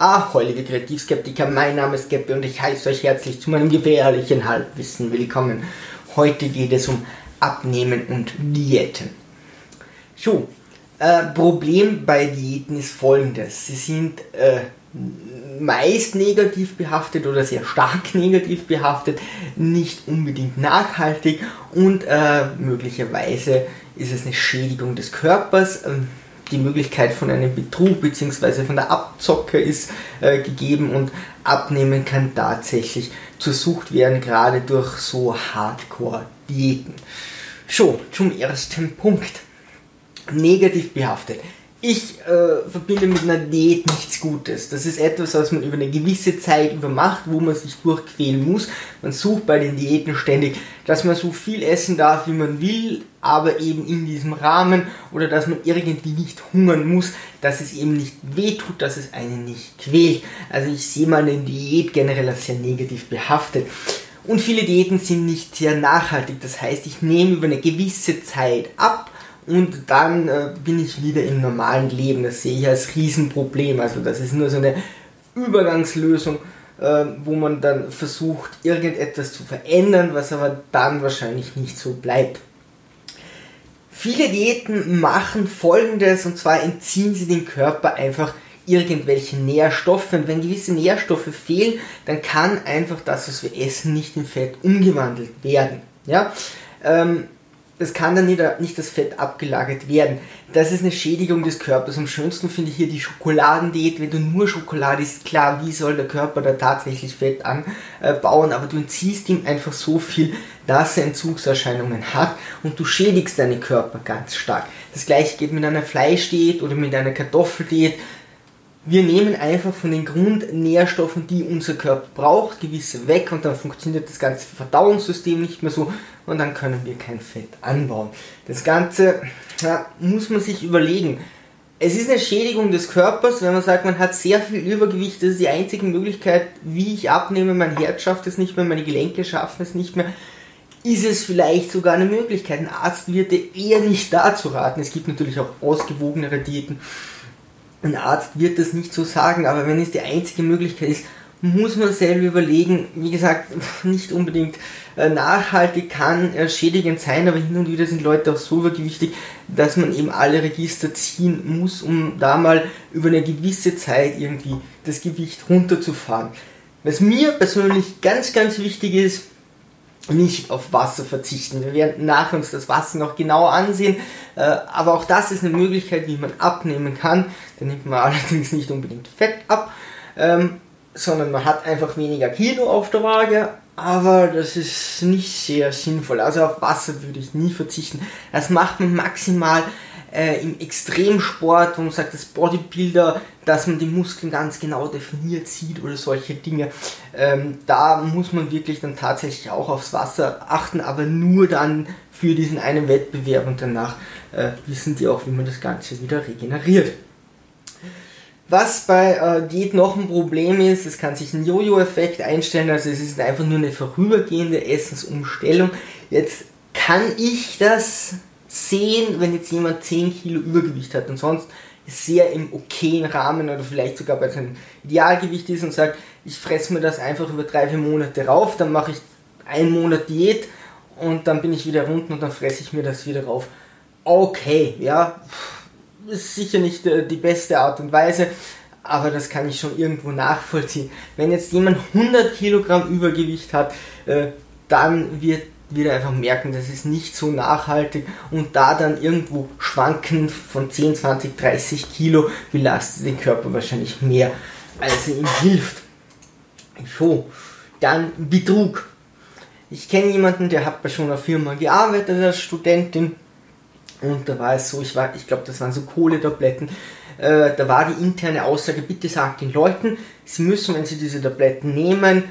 Ahoi, liebe Kreativskeptiker, mein Name ist Geppe und ich heiße euch herzlich zu meinem gefährlichen Halbwissen willkommen. Heute geht es um Abnehmen und Diäten. So, äh, Problem bei Diäten ist folgendes. Sie sind äh, meist negativ behaftet oder sehr stark negativ behaftet, nicht unbedingt nachhaltig und äh, möglicherweise ist es eine Schädigung des Körpers. Die Möglichkeit von einem Betrug bzw. von der Abzocke ist äh, gegeben und abnehmen kann tatsächlich zur Sucht werden, gerade durch so Hardcore-Diäten. So, zum ersten Punkt. Negativ behaftet ich äh, verbinde mit einer Diät nichts Gutes. Das ist etwas, was man über eine gewisse Zeit über macht, wo man sich durchquälen muss. Man sucht bei den Diäten ständig, dass man so viel essen darf, wie man will, aber eben in diesem Rahmen oder dass man irgendwie nicht hungern muss, dass es eben nicht wehtut, dass es einen nicht quält. Also ich sehe mal eine Diät generell als sehr negativ behaftet. Und viele Diäten sind nicht sehr nachhaltig. Das heißt, ich nehme über eine gewisse Zeit ab und dann äh, bin ich wieder im normalen Leben. Das sehe ich als Riesenproblem. Also das ist nur so eine Übergangslösung, äh, wo man dann versucht, irgendetwas zu verändern, was aber dann wahrscheinlich nicht so bleibt. Viele Diäten machen folgendes, und zwar entziehen sie dem Körper einfach irgendwelche Nährstoffe. Und wenn gewisse Nährstoffe fehlen, dann kann einfach das, was wir essen, nicht in Fett umgewandelt werden. Ja? Ähm, es kann dann nicht, nicht das Fett abgelagert werden. Das ist eine Schädigung des Körpers. Am schönsten finde ich hier die Schokoladendiät. Wenn du nur Schokolade isst, klar, wie soll der Körper da tatsächlich Fett anbauen, aber du entziehst ihm einfach so viel, dass er Entzugserscheinungen hat und du schädigst deinen Körper ganz stark. Das gleiche geht mit einer Fleischdiät oder mit einer Kartoffeldiät. Wir nehmen einfach von den Grundnährstoffen, die unser Körper braucht, gewisse weg und dann funktioniert das ganze Verdauungssystem nicht mehr so und dann können wir kein Fett anbauen. Das Ganze ja, muss man sich überlegen. Es ist eine Schädigung des Körpers, wenn man sagt, man hat sehr viel Übergewicht, das ist die einzige Möglichkeit, wie ich abnehme, mein Herz schafft es nicht mehr, meine Gelenke schaffen es nicht mehr. Ist es vielleicht sogar eine Möglichkeit? Ein Arzt wird dir eher nicht dazu raten. Es gibt natürlich auch ausgewogenere Diäten ein Arzt wird das nicht so sagen, aber wenn es die einzige Möglichkeit ist, muss man selber überlegen, wie gesagt, nicht unbedingt äh, nachhaltig kann äh, schädigend sein, aber hin und wieder sind Leute auch so übergewichtig, dass man eben alle Register ziehen muss, um da mal über eine gewisse Zeit irgendwie das Gewicht runterzufahren. Was mir persönlich ganz, ganz wichtig ist, nicht auf Wasser verzichten. Wir werden nachher uns das Wasser noch genauer ansehen, äh, aber auch das ist eine Möglichkeit, wie man abnehmen kann. Da nimmt man allerdings nicht unbedingt Fett ab, ähm, sondern man hat einfach weniger Kilo auf der Waage, aber das ist nicht sehr sinnvoll. Also auf Wasser würde ich nie verzichten. Das macht man maximal äh, im Extremsport, wo man sagt, das Bodybuilder, dass man die Muskeln ganz genau definiert sieht oder solche Dinge. Ähm, da muss man wirklich dann tatsächlich auch aufs Wasser achten, aber nur dann für diesen einen Wettbewerb und danach äh, wissen die auch, wie man das Ganze wieder regeneriert. Was bei äh, Diät noch ein Problem ist, es kann sich ein Jojo-Effekt einstellen, also es ist einfach nur eine vorübergehende Essensumstellung. Jetzt kann ich das sehen, wenn jetzt jemand 10 Kilo Übergewicht hat und sonst sehr im okayen Rahmen oder vielleicht sogar bei seinem Idealgewicht ist und sagt, ich fresse mir das einfach über drei, vier Monate rauf, dann mache ich einen Monat Diät und dann bin ich wieder rund und dann fresse ich mir das wieder rauf. Okay, ja, ist sicher nicht äh, die beste Art und Weise, aber das kann ich schon irgendwo nachvollziehen. Wenn jetzt jemand 100 Kilogramm Übergewicht hat, äh, dann wird wieder einfach merken, das ist nicht so nachhaltig und da dann irgendwo schwanken von 10, 20, 30 Kilo belastet den Körper wahrscheinlich mehr, als er ihm hilft. So, dann Betrug. Ich kenne jemanden, der hat bei schon einer Firma gearbeitet als Studentin und da war es so, ich, ich glaube, das waren so Kohletabletten. Äh, da war die interne Aussage, bitte sagt den Leuten, sie müssen, wenn sie diese Tabletten nehmen,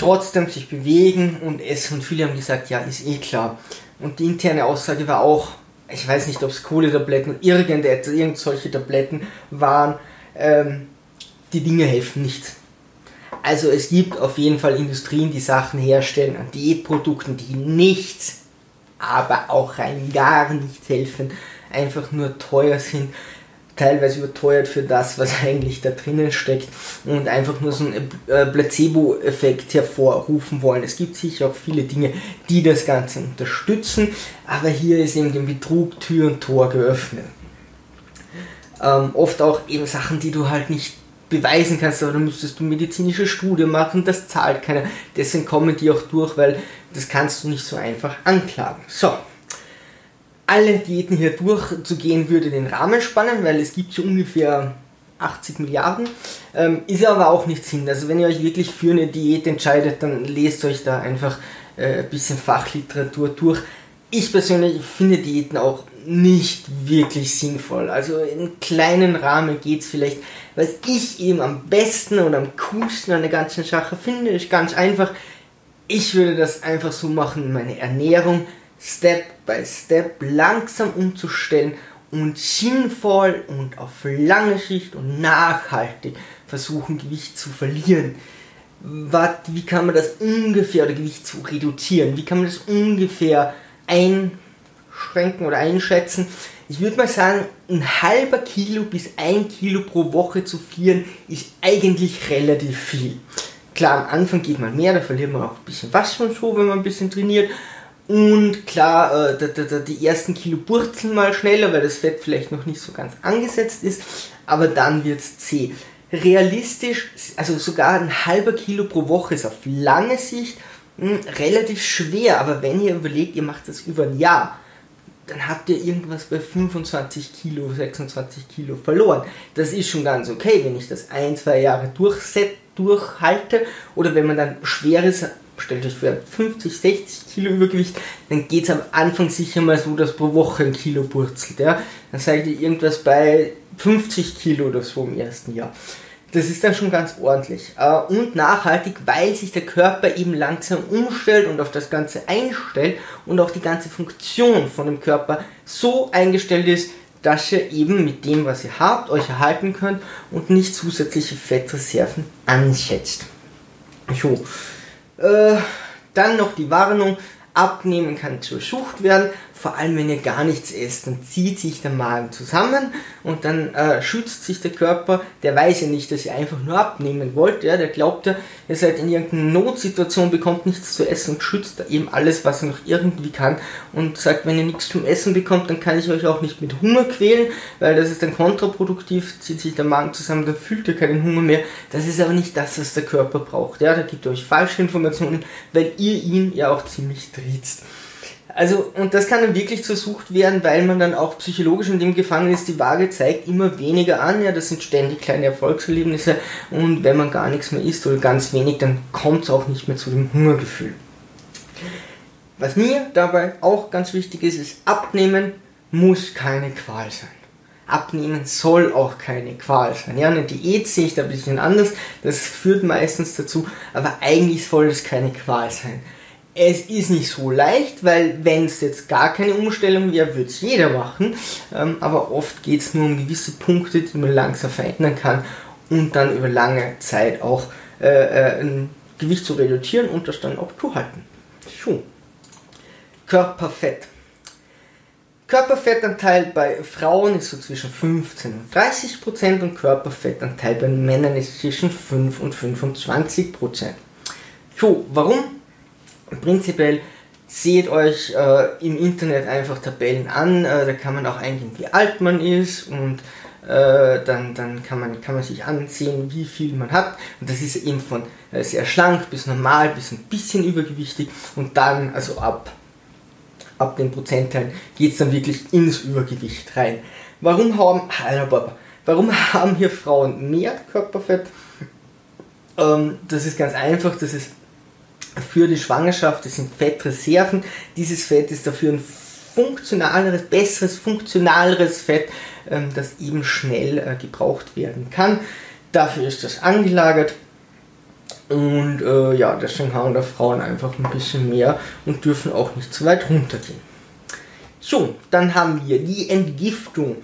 trotzdem sich bewegen und essen. Und viele haben gesagt, ja, ist eh klar. Und die interne Aussage war auch, ich weiß nicht, ob es Kohletabletten oder irgendetwas, irgend solche Tabletten waren, ähm, die Dinge helfen nicht. Also es gibt auf jeden Fall Industrien, die Sachen herstellen an Diätprodukten, die nichts, aber auch rein gar nichts helfen, einfach nur teuer sind teilweise überteuert für das, was eigentlich da drinnen steckt und einfach nur so einen äh, Placebo-Effekt hervorrufen wollen. Es gibt sicher auch viele Dinge, die das Ganze unterstützen, aber hier ist eben dem Betrug Tür und Tor geöffnet. Ähm, oft auch eben Sachen, die du halt nicht beweisen kannst, aber dann müsstest du medizinische Studie machen, das zahlt keiner. Deswegen kommen die auch durch, weil das kannst du nicht so einfach anklagen. So, alle Diäten hier durchzugehen, würde den Rahmen spannen, weil es gibt so ungefähr 80 Milliarden. Ähm, ist aber auch nicht Sinn. Also wenn ihr euch wirklich für eine Diät entscheidet, dann lest euch da einfach äh, ein bisschen Fachliteratur durch. Ich persönlich finde Diäten auch nicht wirklich sinnvoll. Also in kleinen Rahmen geht es vielleicht. Was ich eben am besten und am coolsten an der ganzen Sache finde, ist ganz einfach. Ich würde das einfach so machen, meine Ernährung Step by Step langsam umzustellen und sinnvoll und auf lange Sicht und nachhaltig versuchen, Gewicht zu verlieren. wie kann man das ungefähr oder Gewicht zu reduzieren? Wie kann man das ungefähr einschränken oder einschätzen? Ich würde mal sagen, ein halber Kilo bis ein Kilo pro Woche zu verlieren ist eigentlich relativ viel. Klar, am Anfang geht man mehr, da verliert man auch ein bisschen was und so, wenn man ein bisschen trainiert. Und klar, äh, die ersten Kilo purzeln mal schneller, weil das Fett vielleicht noch nicht so ganz angesetzt ist, aber dann wird es zäh. Realistisch, also sogar ein halber Kilo pro Woche ist auf lange Sicht mh, hm, relativ schwer, aber wenn ihr überlegt, ihr macht das über ein Jahr, dann habt ihr irgendwas bei 25 Kilo, 26 Kilo verloren. Das ist schon ganz okay, wenn ich das ein, zwei Jahre durchset, durchhalte oder wenn man dann schweres stellt euch vor, 50, 60 Kilo Übergewicht, dann geht es am Anfang sicher mal so, dass pro Woche ein Kilo purzelt. Ja? Dann seid ihr irgendwas bei 50 Kilo oder so im ersten Jahr. Das ist dann schon ganz ordentlich. Äh, und nachhaltig, weil sich der Körper eben langsam umstellt und auf das Ganze einstellt und auch die ganze Funktion von dem Körper so eingestellt ist, dass ihr eben mit dem, was ihr habt, euch erhalten könnt und nicht zusätzliche Fettreserven anschätzt. So, äh, dann noch die Warnung, abnehmen kann zur Sucht werden vor allem wenn ihr gar nichts esst, dann zieht sich der Magen zusammen und dann äh, schützt sich der Körper. Der weiß ja nicht, dass ihr einfach nur abnehmen wollt. Ja? Der glaubt ja, ihr seid in irgendeiner Notsituation, bekommt nichts zu essen und schützt eben alles, was er noch irgendwie kann und sagt, wenn ihr nichts zum Essen bekommt, dann kann ich euch auch nicht mit Hunger quälen, weil das ist dann kontraproduktiv, zieht sich der Magen zusammen, dann fühlt ihr keinen Hunger mehr. Das ist aber nicht das, was der Körper braucht. Ja? Da gibt ihr euch falsche Informationen, weil ihr ihn ja auch ziemlich triezt. Also, und das kann dann wirklich zur Sucht werden, weil man dann auch psychologisch in dem gefangen ist. Die Waage zeigt immer weniger an. Ja, das sind ständig kleine Erfolgserlebnisse. Und wenn man gar nichts mehr isst oder ganz wenig, dann kommt es auch nicht mehr zu dem Hungergefühl. Was mir dabei auch ganz wichtig ist, ist, abnehmen muss keine Qual sein. Abnehmen soll auch keine Qual sein. Ja, eine Diät sehe ich da ein bisschen anders. Das führt meistens dazu, aber eigentlich soll es keine Qual sein es ist nicht so leicht, weil wenn es jetzt gar keine Umstellung wäre, würde es jeder machen. Ähm, aber oft geht es nur um gewisse Punkte, die man langsam verändern kann und dann über lange Zeit auch äh, äh, ein Gewicht zu reduzieren und das dann auch zu halten. So. Körperfett. Körperfettanteil bei Frauen ist so zwischen 15 und 30 Prozent und Körperfettanteil bei Männern ist zwischen 5 und 25 Prozent. So, warum prinzipiell seht euch äh, im Internet einfach Tabellen an, äh, da kann man auch eingeben, wie alt man ist und äh, dann, dann kann, man, kann man sich ansehen, wie viel man hat. Und das ist eben von äh, sehr schlank bis normal bis ein bisschen übergewichtig und dann, also ab, ab den Prozentteilen, geht es dann wirklich ins Übergewicht rein. Warum haben, warum haben hier Frauen mehr Körperfett? Ähm, das ist ganz einfach, das ist für die Schwangerschaft, das sind Fettreserven. Dieses Fett ist dafür ein funktionaleres, besseres, funktionaleres Fett, ähm, das eben schnell äh, gebraucht werden kann. Dafür ist das angelagert. Und äh, ja, deswegen haben da Frauen einfach ein bisschen mehr und dürfen auch nicht zu weit runtergehen. So, dann haben wir die Entgiftung.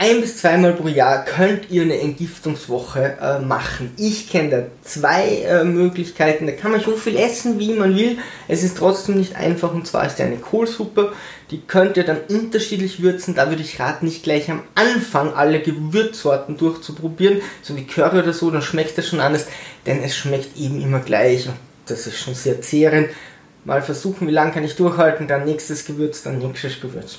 Ein bis zweimal pro Jahr könnt ihr eine Entgiftungswoche äh, machen. Ich kenne da zwei äh, Möglichkeiten. Da kann man so viel essen, wie man will. Es ist trotzdem nicht einfach. Und zwar ist eine Kohlsuppe. Die könnt ihr dann unterschiedlich würzen. Da würde ich raten, nicht gleich am Anfang alle Gewürzsorten durchzuprobieren. So wie Curry oder so, dann schmeckt das schon anders. Denn es schmeckt eben immer gleich. Und das ist schon sehr zehrend. Mal versuchen, wie lange kann ich durchhalten. Dann nächstes Gewürz, dann nächstes Gewürz.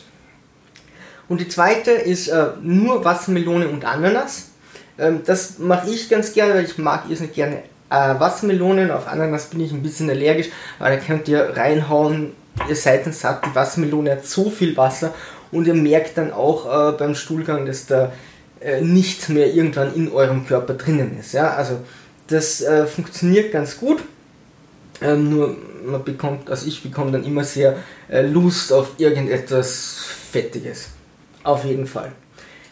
Und die zweite ist äh, nur Wassermelone und Ananas. Ähm, das mache ich ganz gerne, weil ich mag irrsinnig gerne äh, Wassermelonen. Auf Ananas bin ich ein bisschen allergisch, aber da könnt ihr reinhauen. Ihr seid dann satt. Die Wassermelone hat so viel Wasser und ihr merkt dann auch äh, beim Stuhlgang, dass da äh, nichts mehr irgendwann in eurem Körper drinnen ist. Ja? Also das äh, funktioniert ganz gut. Ähm, nur man bekommt, also ich bekomme dann immer sehr äh, Lust auf irgendetwas Fettiges. Auf jeden Fall.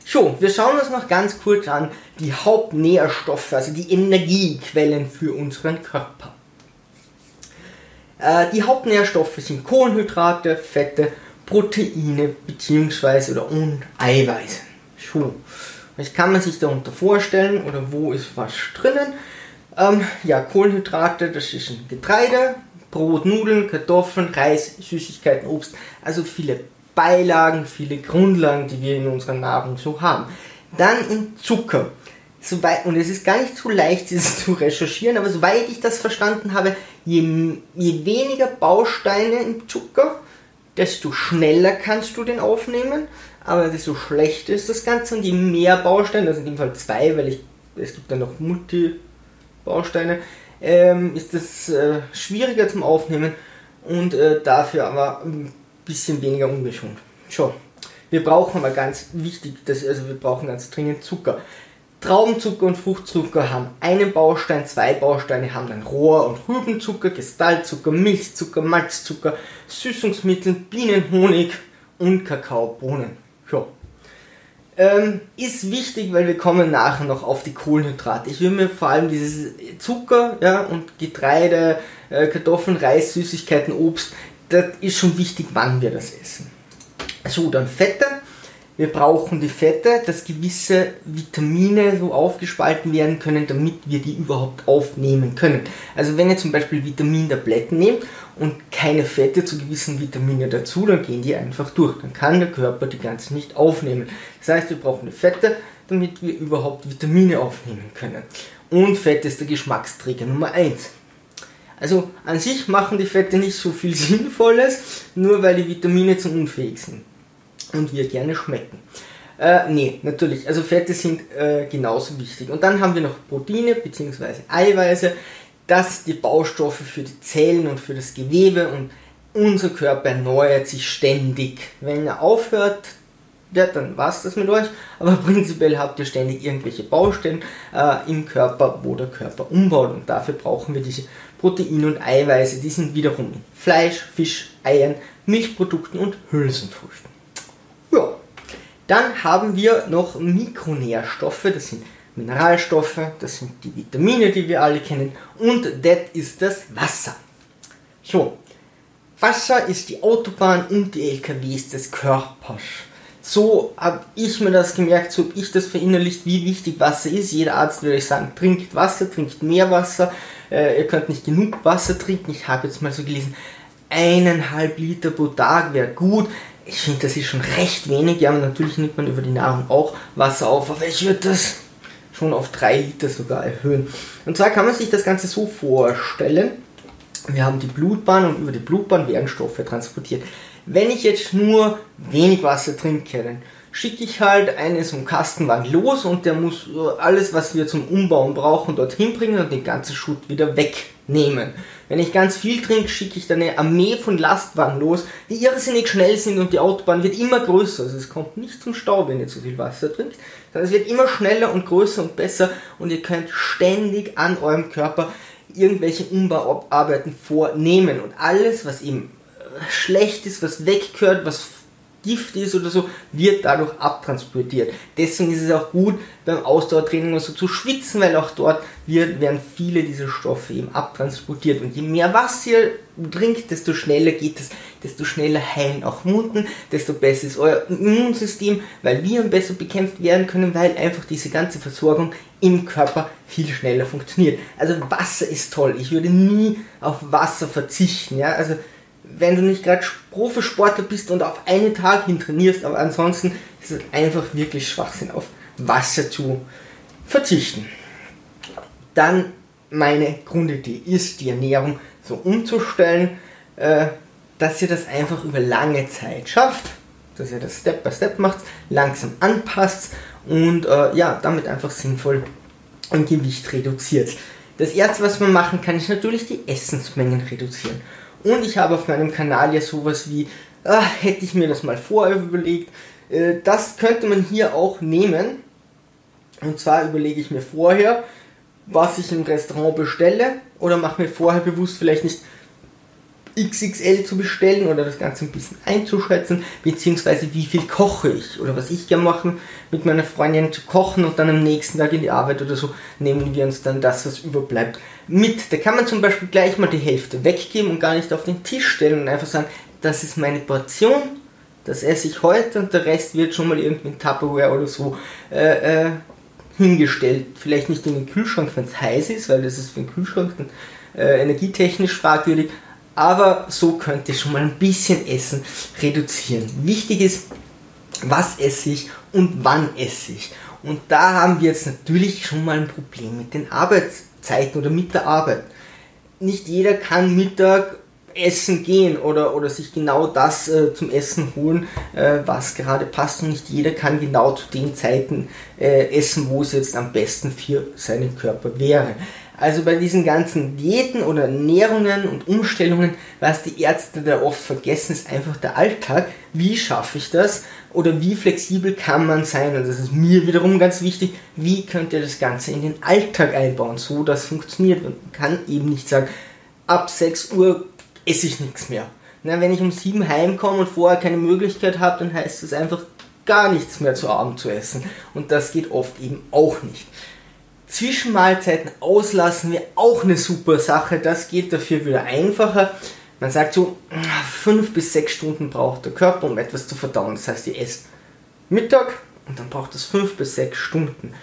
So, wir schauen uns noch ganz kurz an die Hauptnährstoffe, also die Energiequellen für unseren Körper. Äh, die Hauptnährstoffe sind Kohlenhydrate, Fette, Proteine bzw. oder und Eiweiße. So, was kann man sich darunter vorstellen oder wo ist was drinnen? Ähm, ja, Kohlenhydrate, das ist ein Getreide, Brot, Nudeln, Kartoffeln, Reis, Süßigkeiten, Obst, also viele Beilagen, viele Grundlagen, die wir in unserer Nahrung so haben. Dann in Zucker. Soweit, und es ist gar nicht so leicht, dieses zu recherchieren, aber soweit ich das verstanden habe, je, je weniger Bausteine im Zucker, desto schneller kannst du den aufnehmen, aber desto schlechter ist das Ganze und je mehr Bausteine, sind in dem Fall zwei, weil ich, es gibt dann noch Multi-Bausteine, ähm, ist das äh, schwieriger zum Aufnehmen und äh, dafür aber bisschen weniger ungesund. So, wir brauchen aber ganz wichtig, das, also wir brauchen ganz dringend Zucker. Traubenzucker und Fruchtzucker haben einen Baustein, zwei Bausteine haben dann Rohr- und Rübenzucker, Kristallzucker, Milchzucker, Malzzucker, Süßungsmittel, Bienenhonig und Kakaobohnen. So. Ähm, ist wichtig, weil wir kommen nachher noch auf die Kohlenhydrate. Ich will mir vor allem dieses Zucker ja, und Getreide, äh, Kartoffeln, Reis, Süßigkeiten, Obst, das ist schon wichtig, wann wir das essen. So, dann Fette. Wir brauchen die Fette, dass gewisse Vitamine so aufgespalten werden können, damit wir die überhaupt aufnehmen können. Also wenn ihr zum Beispiel Vitamintabletten nehmt und keine Fette zu gewissen Vitaminen dazu, dann gehen die einfach durch. Dann kann der Körper die ganzen nicht aufnehmen. Das heißt, wir brauchen die Fette, damit wir überhaupt Vitamine aufnehmen können. Und Fett ist der Geschmacksträger Nummer 1. Also an sich machen die Fette nicht so viel Sinnvolles, nur weil die Vitamine zum unfähig sind und wir gerne schmecken. Äh, nee, natürlich, also Fette sind äh, genauso wichtig. Und dann haben wir noch Proteine bzw. Eiweiße, das die Baustoffe für die Zellen und für das Gewebe und unser Körper erneuert sich ständig. Wenn er aufhört, ja, dann war es das mit euch. Aber prinzipiell habt ihr ständig irgendwelche Baustellen äh, im Körper, wo der Körper umbaut. Und dafür brauchen wir diese Proteine und Eiweiße. Die sind wiederum in Fleisch, Fisch, Eiern, Milchprodukten und Hülsenfrüchten. Ja, dann haben wir noch Mikronährstoffe. Das sind Mineralstoffe, das sind die Vitamine, die wir alle kennen. Und das ist das Wasser. So, Wasser ist die Autobahn und die LKWs des Körpers so habe ich mir das gemerkt, so habe ich das verinnerlicht, wie wichtig Wasser ist. Jeder Arzt würde sagen, trinkt Wasser, trinkt mehr Wasser. Äh, ihr könnt nicht genug Wasser trinken. Ich habe jetzt mal so gelesen, eineinhalb Liter pro Tag wäre gut. Ich finde, das ist schon recht wenig. Ja, natürlich nimmt man über die Nahrung auch Wasser auf, aber ich würde das schon auf drei Liter sogar erhöhen. Und zwar kann man sich das Ganze so vorstellen. Wir haben die Blutbahn und über die Blutbahn werden Stoffe transportiert. Wenn ich jetzt nur wenig Wasser trinke, dann schicke ich halt einen so einen Kastenwagen los und der muss alles, was wir zum Umbauen brauchen, dorthin bringen und den ganzen Schutt wieder wegnehmen. Wenn ich ganz viel trinke, schicke ich dann eine Armee von Lastwagen los, die irrsinnig schnell sind und die Autobahn wird immer größer. Also es kommt nicht zum Stau, wenn ihr zu viel Wasser trinkt, sondern es wird immer schneller und größer und besser und ihr könnt ständig an eurem Körper irgendwelche Umbauarbeiten vornehmen und alles, was eben schlecht ist, was weggehört, was Gift ist oder so, wird dadurch abtransportiert. Deswegen ist es auch gut, beim Ausdauertraining und so zu schwitzen, weil auch dort wird, werden viele dieser Stoffe eben abtransportiert. Und je mehr Wasser ihr trinkt, desto schneller geht es, desto schneller heilen auch Wunden, desto besser ist euer Immunsystem, weil Viren besser bekämpft werden können, weil einfach diese ganze Versorgung im Körper viel schneller funktioniert. Also Wasser ist toll. Ich würde nie auf Wasser verzichten. Ja? Also wenn du nicht gerade Profisportler bist und auf einen Tag hin trainierst, aber ansonsten ist es einfach wirklich Schwachsinn, auf Wasser zu verzichten. Dann meine Grundidee ist, die Ernährung so umzustellen, äh, dass ihr das einfach über lange Zeit schafft, dass ihr das Step by Step macht, langsam anpasst und äh, ja, damit einfach sinnvoll ein Gewicht reduziert. Das erste, was man machen kann, ist natürlich die Essensmengen reduzieren. Und ich habe auf meinem Kanal ja sowas wie, ah, hätte ich mir das mal vorher überlegt. Äh, das könnte man hier auch nehmen. Und zwar überlege ich mir vorher, was ich im Restaurant bestelle oder mache mir vorher bewusst vielleicht nicht XXL zu bestellen oder das Ganze ein bisschen einzuschätzen, beziehungsweise wie viel koche ich oder was ich gerne mache mit meiner Freundin zu kochen und dann am nächsten Tag in die Arbeit oder so nehmen wir uns dann das, was überbleibt, mit. Da kann man zum Beispiel gleich mal die Hälfte weggeben und gar nicht auf den Tisch stellen und einfach sagen, das ist meine Portion, das esse ich heute und der Rest wird schon mal irgendwie in Tupperware oder so äh, äh, hingestellt. Vielleicht nicht in den Kühlschrank, wenn es heiß ist, weil das ist für den Kühlschrank dann, äh, energietechnisch fragwürdig, aber so könnt ihr schon mal ein bisschen Essen reduzieren. Wichtig ist, was esse ich und wann esse ich. Und da haben wir jetzt natürlich schon mal ein Problem mit den Arbeitszeiten oder mit der Arbeit. Nicht jeder kann Mittag essen gehen oder, oder sich genau das äh, zum Essen holen, äh, was gerade passt. Und nicht jeder kann genau zu den Zeiten äh, essen, wo es jetzt am besten für seinen Körper wäre. Also bei diesen ganzen Diäten oder Ernährungen und Umstellungen, was die Ärzte da oft vergessen, ist einfach der Alltag. Wie schaffe ich das? Oder wie flexibel kann man sein? Und das ist mir wiederum ganz wichtig. Wie könnt ihr das Ganze in den Alltag einbauen, so dass funktioniert? Man kann eben nicht sagen, ab 6 Uhr esse ich nichts mehr. Na, wenn ich um 7 heimkomme und vorher keine Möglichkeit habe, dann heißt es einfach gar nichts mehr zu Abend zu essen. Und das geht oft eben auch nicht. Zwischenmahlzeiten auslassen wäre auch eine super Sache. Das geht dafür wieder einfacher. Man sagt so, fünf bis sechs Stunden braucht der Körper, um etwas zu verdauen. Das heißt, ihr esst Mittag und dann braucht es fünf bis sechs Stunden.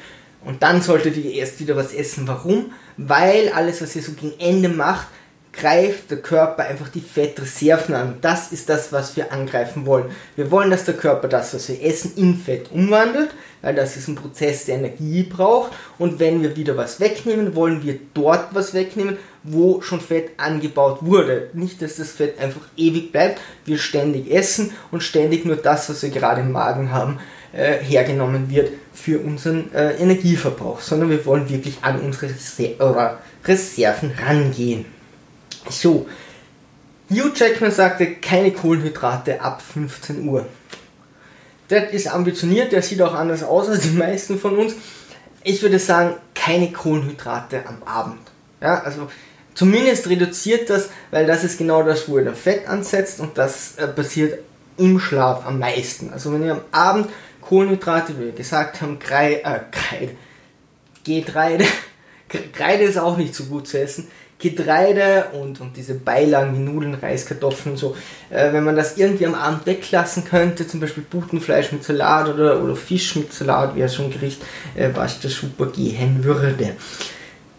Und dann solltet ihr erst wieder was essen. Warum? Weil alles, was ihr so gegen Ende macht, greift der Körper einfach die Fettreserven an. Das ist das, was wir angreifen wollen. Wir wollen, dass der Körper das, was wir essen, in Fett umwandelt, weil das ist ein Prozess, der Energie braucht. Und wenn wir wieder was wegnehmen, wollen wir dort was wegnehmen, wo schon Fett angebaut wurde. Nicht, dass das Fett einfach ewig bleibt, wir ständig essen und ständig nur das, was wir gerade im Magen haben, äh, hergenommen wird für unseren äh, Energieverbrauch, sondern wir wollen wirklich an unsere Reser Reserven rangehen. So, Hugh Jackman sagte, keine Kohlenhydrate ab 15 Uhr. Das ist ambitioniert, der sieht auch anders aus als die meisten von uns. Ich würde sagen, keine Kohlenhydrate am Abend. Ja, also zumindest reduziert das, weil das ist genau das, wo ihr das Fett ansetzt und das äh, passiert im Schlaf am meisten. Also wenn ihr am Abend Kohlenhydrate, wie wir gesagt haben, Kreide, äh, Kreide, Getreide, Kreide ist auch nicht so gut zu essen, Getreide und, und diese Beilagen wie Nudeln, Reis, Kartoffeln und so, äh, wenn man das irgendwie am Abend weglassen könnte, zum Beispiel Butenfleisch mit Salat oder, oder Fisch mit Salat, wäre schon ein Gericht, äh, was da super gehen würde.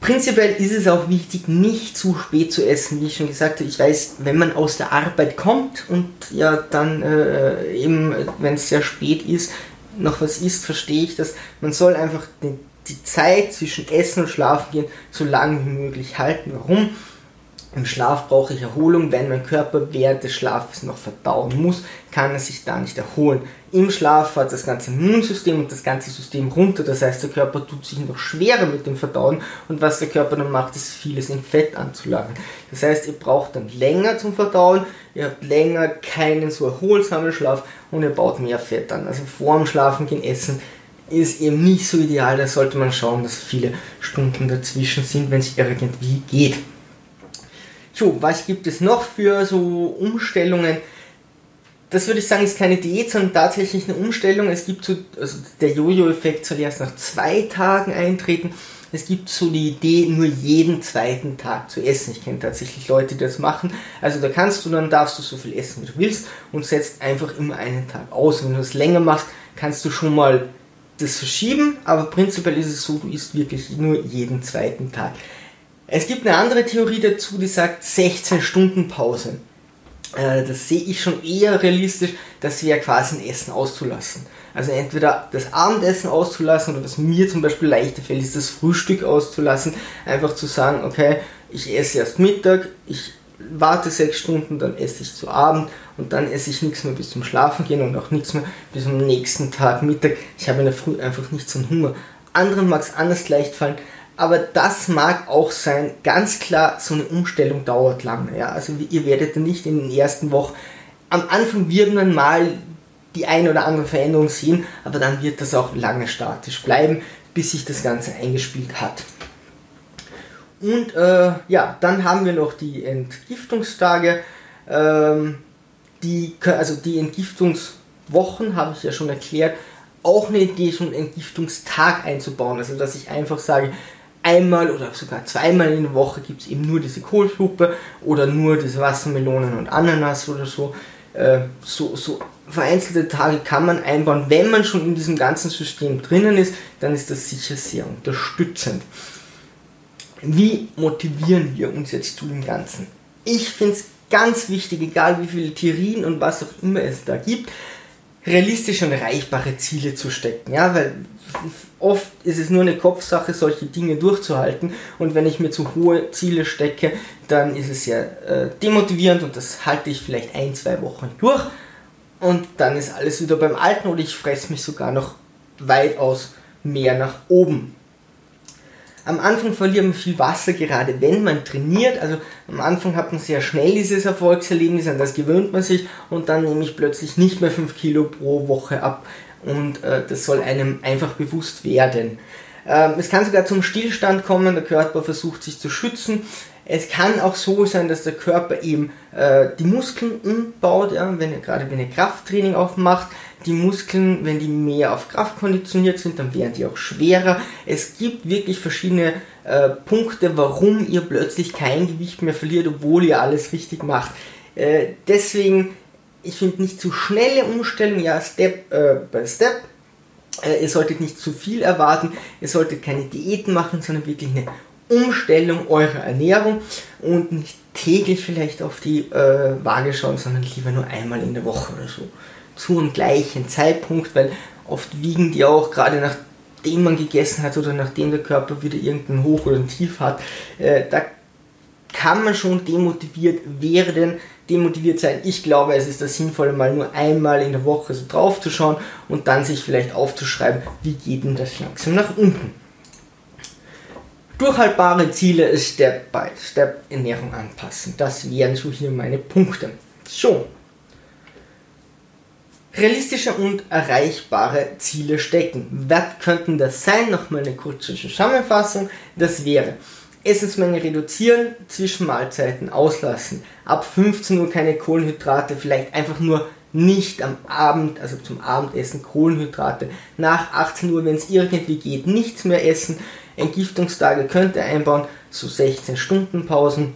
Prinzipiell ist es auch wichtig, nicht zu spät zu essen, wie ich schon gesagt habe. Ich weiß, wenn man aus der Arbeit kommt und ja dann äh, eben, wenn es sehr spät ist, noch was isst, verstehe ich das. Man soll einfach den die Zeit zwischen Essen und Schlafen gehen so lang wie möglich halten. Warum? Im Schlaf brauche ich Erholung. Wenn mein Körper während des Schlafes noch verdauen muss, kann er sich da nicht erholen. Im Schlaf fährt das ganze Immunsystem und das ganze System runter. Das heißt, der Körper tut sich noch schwerer mit dem Verdauen. Und was der Körper dann macht, ist vieles in Fett anzulagern. Das heißt, ihr braucht dann länger zum Verdauen. Ihr habt länger keinen so erholsamen Schlaf und ihr baut mehr Fett an. Also vor dem Schlafen gehen essen ist eben nicht so ideal. Da sollte man schauen, dass viele Stunden dazwischen sind, wenn es irgendwie geht. So, was gibt es noch für so Umstellungen? das würde ich sagen, ist keine Diät, sondern tatsächlich eine Umstellung. Es gibt so, also der Jojo-Effekt soll erst nach zwei Tagen eintreten. Es gibt so die Idee, nur jeden zweiten Tag zu essen. Ich kenne tatsächlich Leute, die das machen. Also da kannst du, dann darfst du so viel essen, wie du willst und setzt einfach immer einen Tag aus. Wenn du das länger machst, kannst du schon mal das verschieben, aber prinzipiell ist es so, du isst wirklich nur jeden zweiten Tag. Es gibt eine andere Theorie dazu, die sagt 16 Stunden Pause. Äh, das sehe ich schon eher realistisch, das wäre quasi ein Essen auszulassen. Also entweder das Abendessen auszulassen oder was mir zum Beispiel leichter fällt, ist das Frühstück auszulassen. Einfach zu sagen, okay, ich esse erst Mittag, ich warte sechs Stunden, dann esse ich zu Abend und dann esse ich nichts mehr bis zum Schlafen gehen und auch nichts mehr bis am nächsten Tag Mittag. Ich habe in der Früh einfach nicht so einen Hunger. Anderen mag es anders leicht fallen, aber das mag auch sein. Ganz klar, so eine Umstellung dauert lange. Ja? Also ihr werdet nicht in den ersten Wochen, am Anfang wird man mal die ein oder andere Veränderung sehen, aber dann wird das auch lange statisch bleiben, bis sich das Ganze eingespielt hat. Und äh, ja, dann haben wir noch die Entgiftungstage. Ähm, die, also die Entgiftungswochen habe ich ja schon erklärt. Auch eine Idee, schon einen Entgiftungstag einzubauen. Also dass ich einfach sage, einmal oder sogar zweimal in der Woche gibt es eben nur diese Kohlsuppe oder nur diese Wassermelonen und Ananas oder so. Äh, so, so vereinzelte Tage kann man einbauen. Wenn man schon in diesem ganzen System drinnen ist, dann ist das sicher sehr unterstützend. Wie motivieren wir uns jetzt zu dem Ganzen? Ich finde es ganz wichtig, egal wie viele Theorien und was auch immer es da gibt, realistische und erreichbare Ziele zu stecken. Ja, weil oft ist es nur eine Kopfsache, solche Dinge durchzuhalten. Und wenn ich mir zu hohe Ziele stecke, dann ist es sehr äh, demotivierend und das halte ich vielleicht ein, zwei Wochen durch. Und dann ist alles wieder beim Alten oder ich fresse mich sogar noch weitaus mehr nach oben. Am Anfang verliert man viel Wasser, gerade wenn man trainiert. Also am Anfang hat man sehr schnell dieses Erfolgserlebnis, an das gewöhnt man sich und dann nehme ich plötzlich nicht mehr 5 Kilo pro Woche ab. Und äh, das soll einem einfach bewusst werden. Ähm, es kann sogar zum Stillstand kommen, der Körper versucht sich zu schützen. Es kann auch so sein, dass der Körper eben äh, die Muskeln umbaut, ja, wenn er gerade wenn er Krafttraining aufmacht. Die Muskeln, wenn die mehr auf Kraft konditioniert sind, dann werden die auch schwerer. Es gibt wirklich verschiedene äh, Punkte, warum ihr plötzlich kein Gewicht mehr verliert, obwohl ihr alles richtig macht. Äh, deswegen, ich finde nicht zu schnelle Umstellung, ja, Step äh, by Step. Äh, ihr solltet nicht zu viel erwarten, ihr solltet keine Diäten machen, sondern wirklich eine Umstellung eurer Ernährung und nicht täglich vielleicht auf die äh, Waage schauen, sondern lieber nur einmal in der Woche oder so. Zu einem gleichen Zeitpunkt, weil oft wiegen die auch gerade nachdem man gegessen hat oder nachdem der Körper wieder irgendein Hoch oder ein Tief hat. Äh, da kann man schon demotiviert werden, demotiviert sein. Ich glaube, es ist das Sinnvolle, mal nur einmal in der Woche so drauf zu schauen und dann sich vielleicht aufzuschreiben, wie geht denn das langsam nach unten. Durchhaltbare Ziele ist Step by Step Ernährung anpassen. Das wären so hier meine Punkte. So. Realistische und erreichbare Ziele stecken. Was könnten das sein? Nochmal eine kurze Zusammenfassung. Das wäre Essensmenge reduzieren, Zwischenmahlzeiten auslassen. Ab 15 Uhr keine Kohlenhydrate, vielleicht einfach nur nicht am Abend, also zum Abendessen Kohlenhydrate. Nach 18 Uhr, wenn es irgendwie geht, nichts mehr essen. Entgiftungstage könnt ihr einbauen, so 16 Stunden Pausen.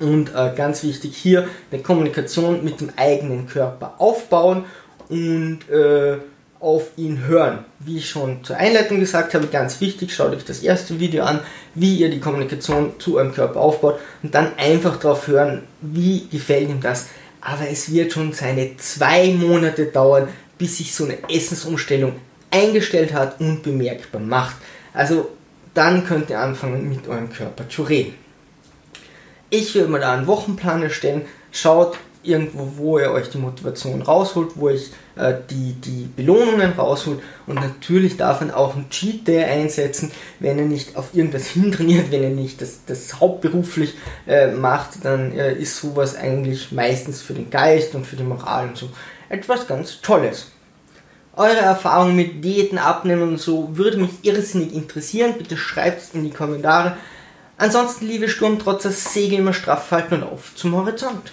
Und äh, ganz wichtig hier, eine Kommunikation mit dem eigenen Körper aufbauen und äh, auf ihn hören. Wie ich schon zur Einleitung gesagt habe, ganz wichtig, schaut euch das erste Video an, wie ihr die Kommunikation zu eurem Körper aufbaut und dann einfach darauf hören, wie gefällt ihm das. Aber es wird schon seine zwei Monate dauern, bis sich so eine Essensumstellung eingestellt hat und bemerkbar macht. Also dann könnt ihr anfangen mit eurem Körper zu reden. Ich würde mal da einen Wochenplan erstellen. Schaut irgendwo, wo ihr euch die Motivation rausholt, wo ihr äh, die, die Belohnungen rausholt. Und natürlich darf man auch einen Cheat Day einsetzen, wenn ihr nicht auf irgendwas hintrainiert, wenn ihr nicht das, das hauptberuflich äh, macht, dann äh, ist sowas eigentlich meistens für den Geist und für die Moral und so etwas ganz Tolles. Eure Erfahrungen mit Diäten, Abnehmen und so würde mich irrsinnig interessieren. Bitte schreibt es in die Kommentare. Ansonsten, liebe Sturmtrotzer, segeln wir straff halten und auf zum Horizont.